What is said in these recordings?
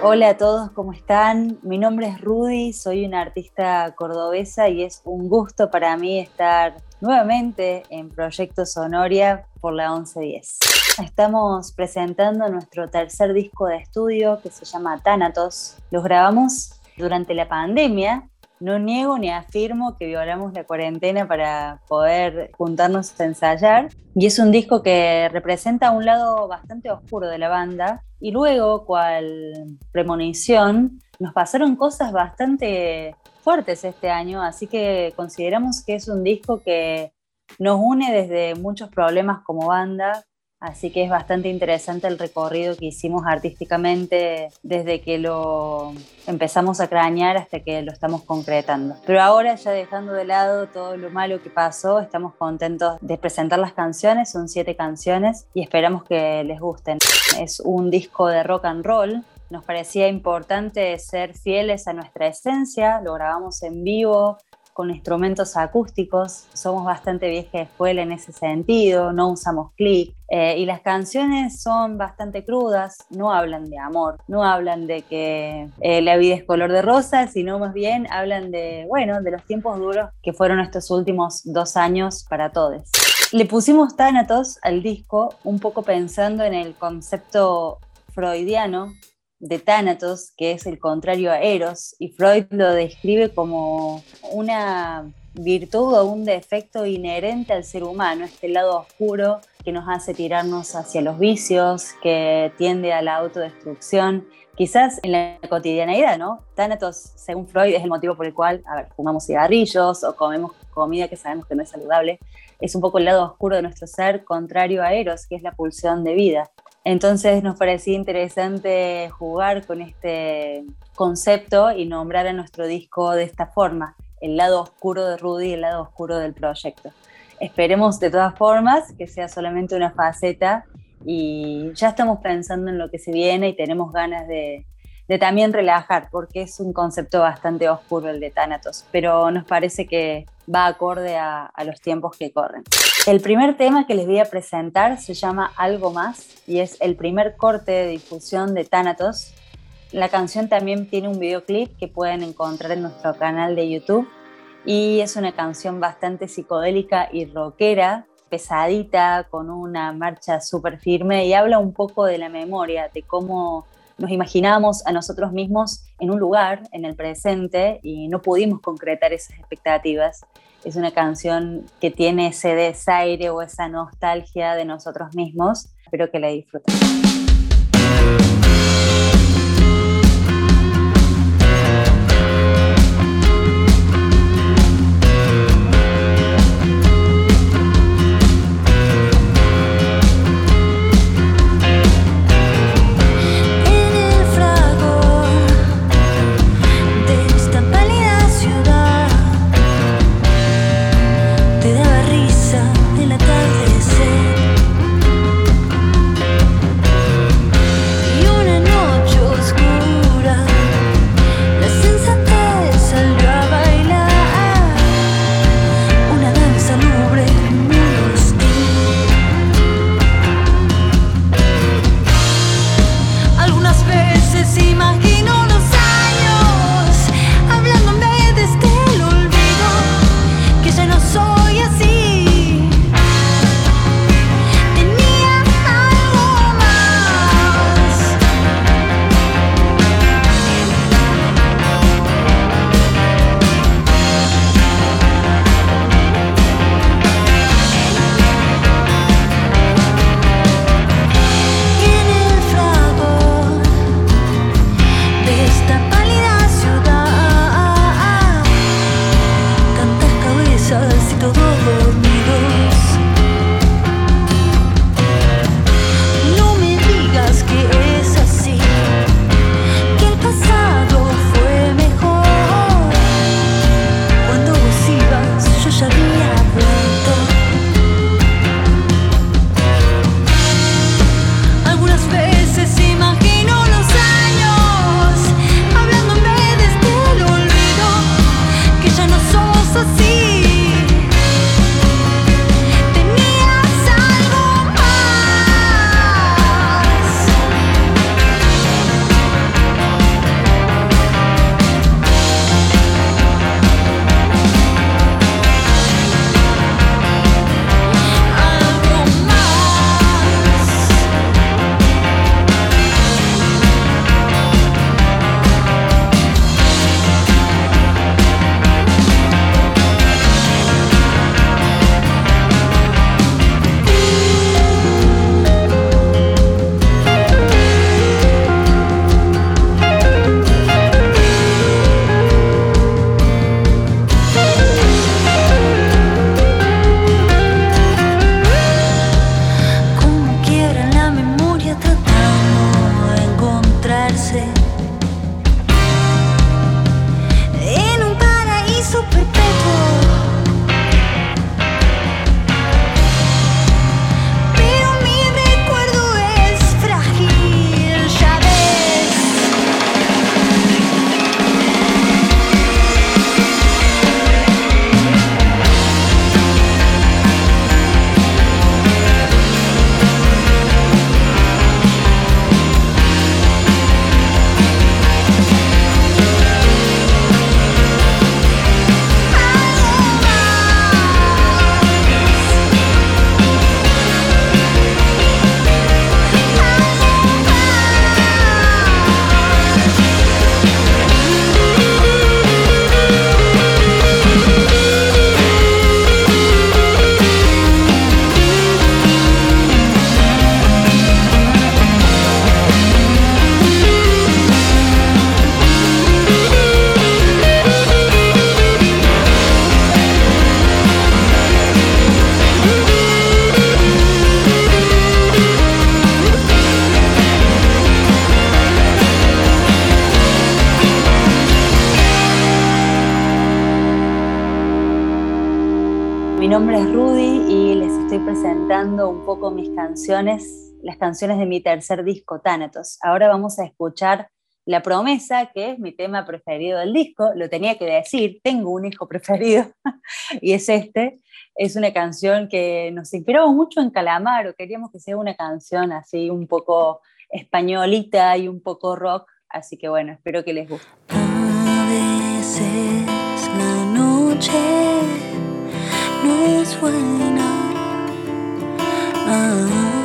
Hola a todos, ¿cómo están? Mi nombre es Rudy, soy una artista cordobesa y es un gusto para mí estar nuevamente en Proyecto Sonoria por la 1110. Estamos presentando nuestro tercer disco de estudio que se llama Thanatos. Los grabamos durante la pandemia no niego ni afirmo que violamos la cuarentena para poder juntarnos a ensayar. Y es un disco que representa un lado bastante oscuro de la banda. Y luego, cual premonición, nos pasaron cosas bastante fuertes este año, así que consideramos que es un disco que nos une desde muchos problemas como banda, Así que es bastante interesante el recorrido que hicimos artísticamente desde que lo empezamos a cranear hasta que lo estamos concretando. Pero ahora ya dejando de lado todo lo malo que pasó, estamos contentos de presentar las canciones, son siete canciones y esperamos que les gusten. Es un disco de rock and roll, nos parecía importante ser fieles a nuestra esencia, lo grabamos en vivo, con instrumentos acústicos, somos bastante vieja escuela en ese sentido, no usamos clic eh, y las canciones son bastante crudas, no hablan de amor, no hablan de que eh, la vida es color de rosa, sino más bien hablan de, bueno, de los tiempos duros que fueron estos últimos dos años para todos. Le pusimos Thanatos al disco un poco pensando en el concepto freudiano de Thanatos, que es el contrario a Eros, y Freud lo describe como una virtud o un defecto inherente al ser humano, este lado oscuro que nos hace tirarnos hacia los vicios, que tiende a la autodestrucción, quizás en la cotidianeidad, ¿no? Thanatos, según Freud, es el motivo por el cual, a ver, fumamos cigarrillos o comemos comida que sabemos que no es saludable, es un poco el lado oscuro de nuestro ser, contrario a Eros, que es la pulsión de vida. Entonces nos parecía interesante jugar con este concepto y nombrar a nuestro disco de esta forma, el lado oscuro de Rudy y el lado oscuro del proyecto. Esperemos de todas formas que sea solamente una faceta y ya estamos pensando en lo que se viene y tenemos ganas de, también relajar, porque es un concepto bastante oscuro el de Thanatos, pero nos parece que va acorde a los tiempos que corren. El primer tema que les voy a presentar se llama Algo Más y es el primer corte de difusión de Thanatos. La canción también tiene un videoclip que pueden encontrar en nuestro canal de YouTube y es una canción bastante psicodélica y rockera, pesadita, con una marcha súper firme y habla un poco de la memoria, de cómo nos imaginábamos a nosotros mismos en un lugar, en el presente, y no pudimos concretar esas expectativas. Es una canción que tiene ese desaire o esa nostalgia de nosotros mismos. Espero que la disfruten. Presentando un poco mis canciones, las canciones de mi tercer disco, Thanatos. Ahora vamos a escuchar La Promesa, que es mi tema preferido del disco. Lo tenía que decir, tengo un hijo preferido y es este. Es una canción que nos inspiraba mucho en Calamaro. Queríamos que sea una canción así un poco españolita y un poco rock. Así que bueno, espero que les guste. A veces la noche no es buena. Ah.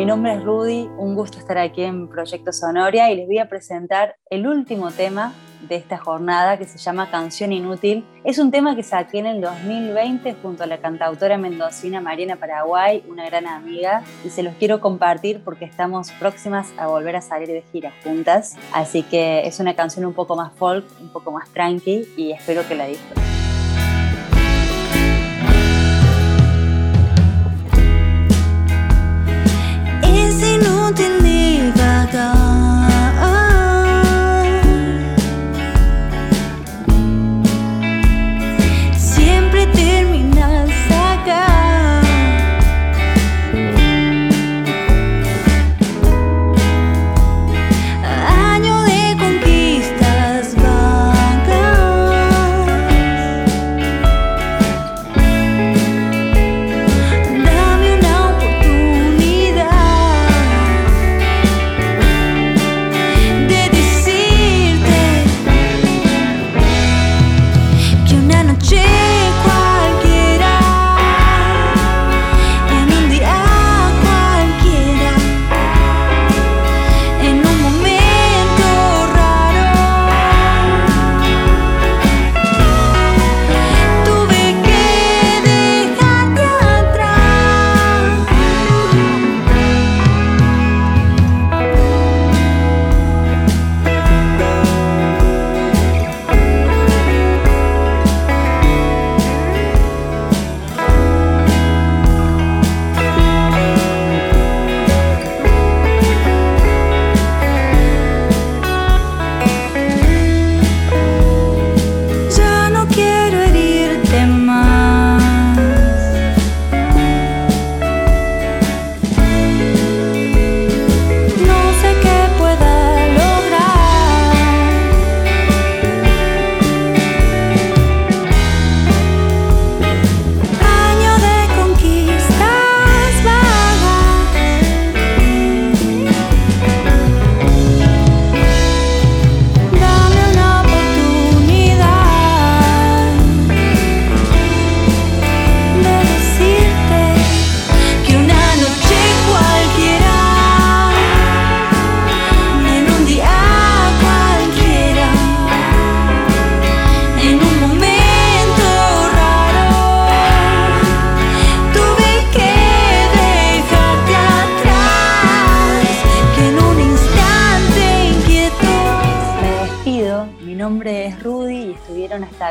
Mi nombre es Rudy, un gusto estar aquí en Proyecto Sonoria y les voy a presentar el último tema de esta jornada que se llama Canción Inútil. Es un tema que saqué en el 2020 junto a la cantautora mendocina Mariana Paraguay, una gran amiga, y se los quiero compartir porque estamos próximas a volver a salir de gira juntas. Así que es una canción un poco más folk, un poco más tranqui y espero que la disfruten. continúa.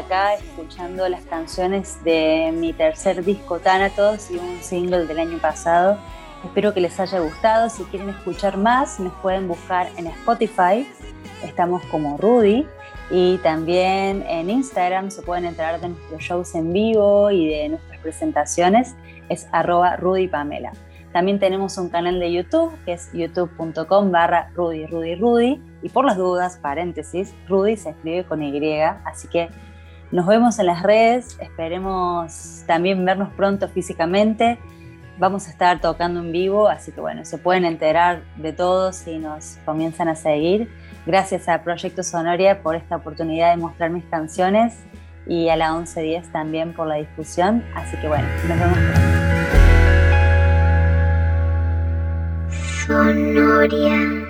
Acá escuchando las canciones de mi tercer disco Thanatos y un single del año pasado. Espero que les haya gustado. Si quieren escuchar más, nos pueden buscar en Spotify. Estamos como Rudy. Y también en Instagram se pueden enterar de nuestros shows en vivo y de nuestras presentaciones. Es arroba Rudy Pamela. También tenemos un canal de YouTube que es youtube.com barra Rudy Rudy Rudy. Y por las dudas, paréntesis, Rudy se escribe con Y. Así que nos vemos en las redes. Esperemos también vernos pronto físicamente. Vamos a estar tocando en vivo, así que bueno, se pueden enterar de todo si nos comienzan a seguir. Gracias a Proyecto Sonoria por esta oportunidad de mostrar mis canciones y a la 1110 también por la difusión. Así que bueno, nos vemos pronto. Sonoria.